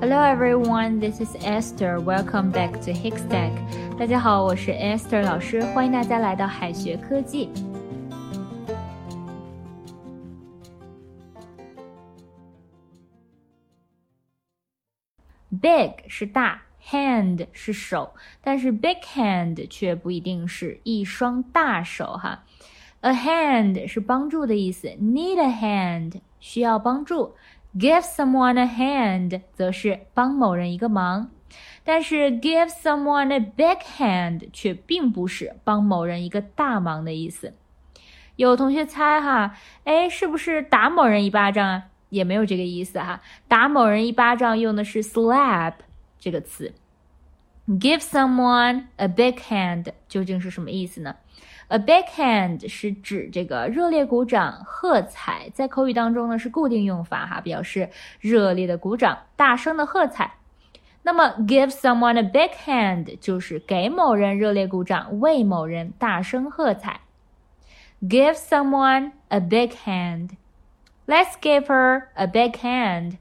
Hello everyone, this is Esther. Welcome back to Hickstack. 大家好，我是 Esther 老师，欢迎大家来到海学科技。Big 是大，hand 是手，但是 big hand 却不一定是一双大手哈。A hand 是帮助的意思，need a hand 需要帮助 ，give someone a hand 则是帮某人一个忙。但是 give someone a big hand 却并不是帮某人一个大忙的意思。有同学猜哈，哎，是不是打某人一巴掌啊？也没有这个意思哈，打某人一巴掌用的是 slap 这个词。Give someone a big hand 究竟是什么意思呢？A big hand 是指这个热烈鼓掌、喝彩，在口语当中呢是固定用法哈，表示热烈的鼓掌、大声的喝彩。那么 give someone a big hand 就是给某人热烈鼓掌，为某人大声喝彩。Give someone a big hand。Let's give her a big hand.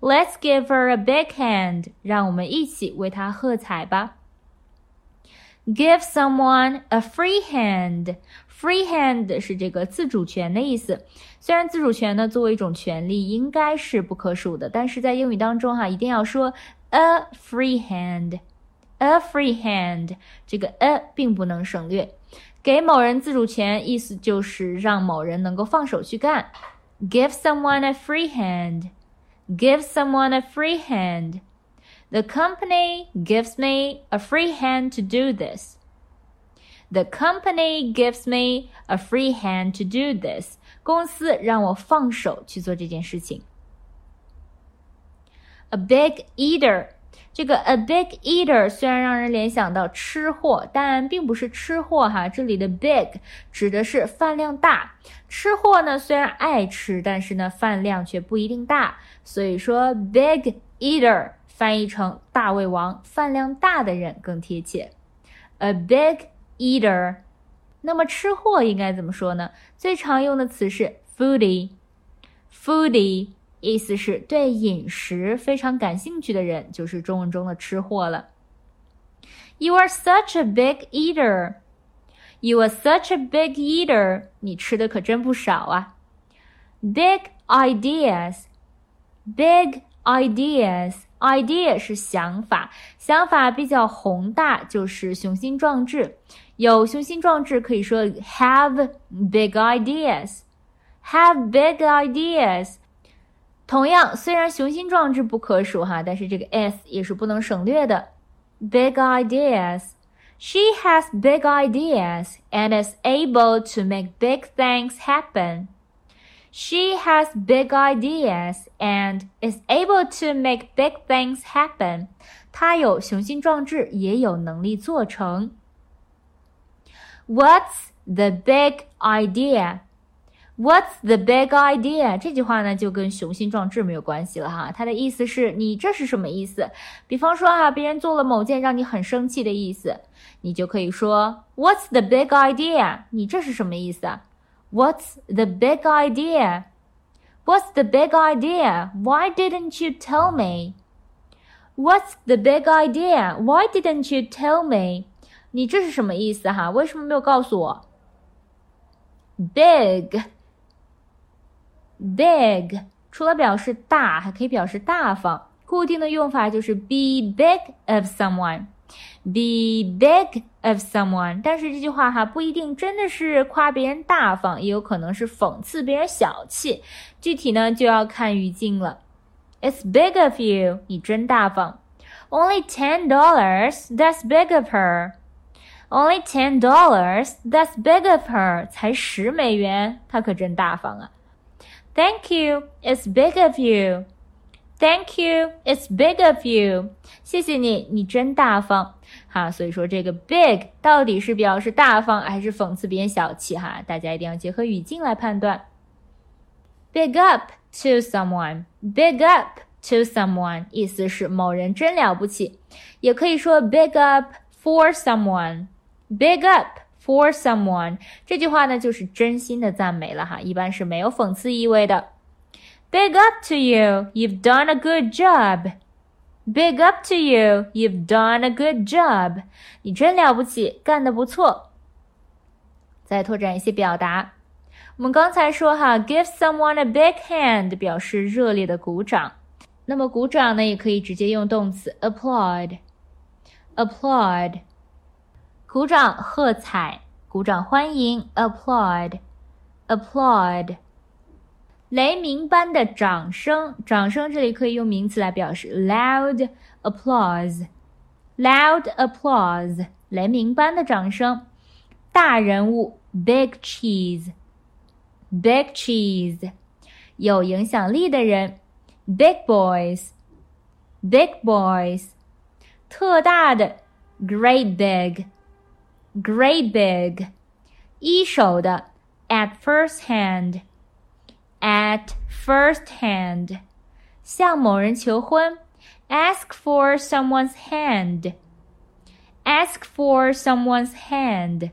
Let's give her a big hand. 让我们一起为她喝彩吧。Give someone a free hand. Free hand 是这个自主权的意思。虽然自主权呢作为一种权利应该是不可数的，但是在英语当中哈，一定要说 a free hand. A free hand. 这个 a 并不能省略。给某人自主权，意思就是让某人能够放手去干。Give someone a free hand. Give someone a free hand. The company gives me a free hand to do this. The company gives me a free hand to do this. 公司让我放手去做这件事情。A big eater 这个 a big eater 虽然让人联想到吃货，但并不是吃货哈。这里的 big 指的是饭量大。吃货呢虽然爱吃，但是呢饭量却不一定大。所以说 big eater 翻译成大胃王、饭量大的人更贴切。A big eater。那么吃货应该怎么说呢？最常用的词是 foodie。foodie。意思是对饮食非常感兴趣的人，就是中文中的吃货了。You are such a big eater. You are such a big eater. 你吃的可真不少啊。Big ideas. Big ideas. Idea 是想法，想法比较宏大，就是雄心壮志。有雄心壮志可以说 have big ideas. Have big ideas. 同样，虽然雄心壮志不可数哈，但是这个 s 也是不能省略的。Big ideas. She has big ideas and is able to make big things happen. She has big ideas and is able to make big things happen. 她有雄心壮志，也有能力做成。What's the big idea? What's the big idea？这句话呢，就跟雄心壮志没有关系了哈。它的意思是你这是什么意思？比方说哈，别人做了某件让你很生气的意思，你就可以说 What's the big idea？你这是什么意思啊 ？What's the big idea？What's the big idea？Why didn't you tell me？What's the big idea？Why didn't you tell me？你这是什么意思哈？为什么没有告诉我？Big。Big 除了表示大，还可以表示大方。固定的用法就是 be big of someone，be big of someone。但是这句话哈不一定真的是夸别人大方，也有可能是讽刺别人小气。具体呢就要看语境了。It's big of you，你真大方。Only ten dollars，that's big of her。Only ten dollars，that's big of her。才十美元，她可真大方啊。Thank you, it's big of you. Thank you, it's big of you. 谢谢你，你真大方。哈，所以说这个 big 到底是表示大方还是讽刺别人小气？哈，大家一定要结合语境来判断。Big up to someone, big up to someone，意思是某人真了不起，也可以说 big up for someone, big up。For someone 这句话呢，就是真心的赞美了哈，一般是没有讽刺意味的。Big up to you, you've done a good job. Big up to you, you've done a good job. 你真了不起，干得不错。再拓展一些表达，我们刚才说哈，give someone a big hand 表示热烈的鼓掌。那么鼓掌呢，也可以直接用动词 applaud。applaud，鼓掌喝彩，鼓掌欢迎，applaud，applaud。 雷鸣般的掌声，掌声这里可以用名词来表示，loud applause，loud applause，雷鸣般的掌声。大人物，big cheese，big cheese，有影响力的人，big boys，big boys，特大的，great big，great big，一手的，at first hand。 at first hand，向某人求婚，ask for someone's hand。ask for someone's hand。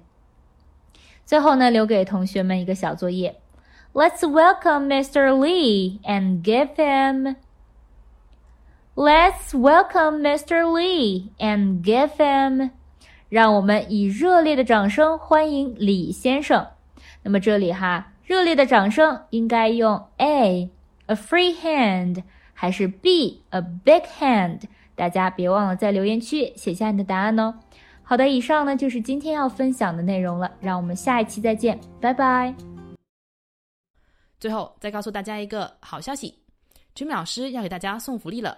最后呢，留给同学们一个小作业。Let's welcome Mr. Lee and give him. Let's welcome Mr. Lee and give him. 让我们以热烈的掌声欢迎李先生。那么这里哈。 热烈的掌声应该用 A a free hand 还是 B a big hand？大家别忘了在留言区写下你的答案哦。好的，以上呢就是今天要分享的内容了，让我们下一期再见，拜拜。最后再告诉大家一个好消息，Jimmy 老师要给大家送福利了。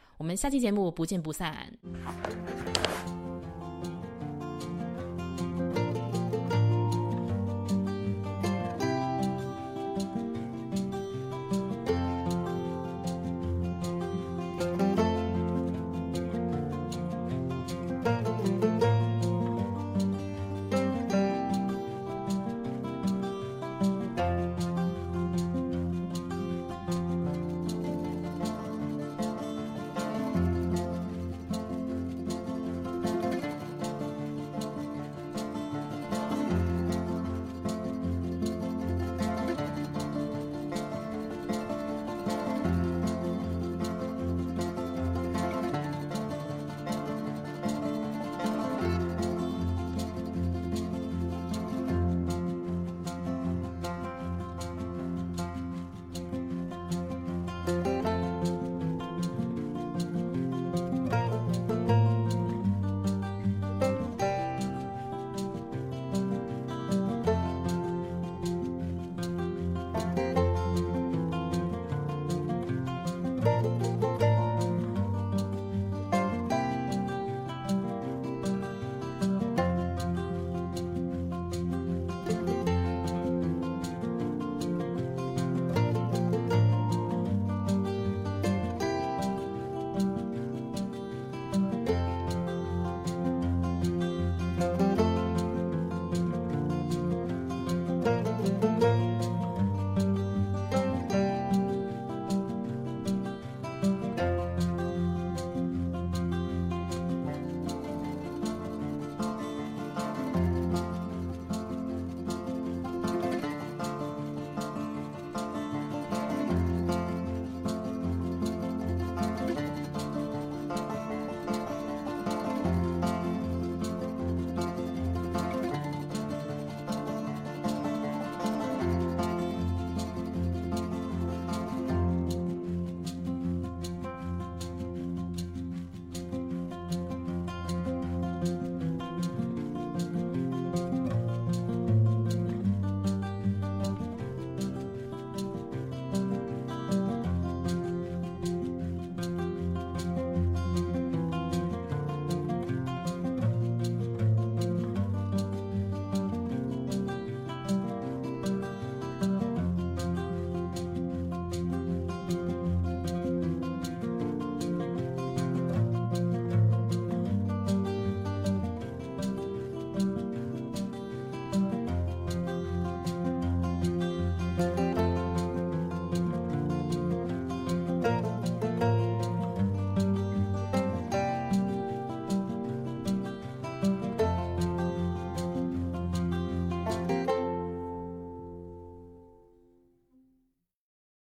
我们下期节目不见不散。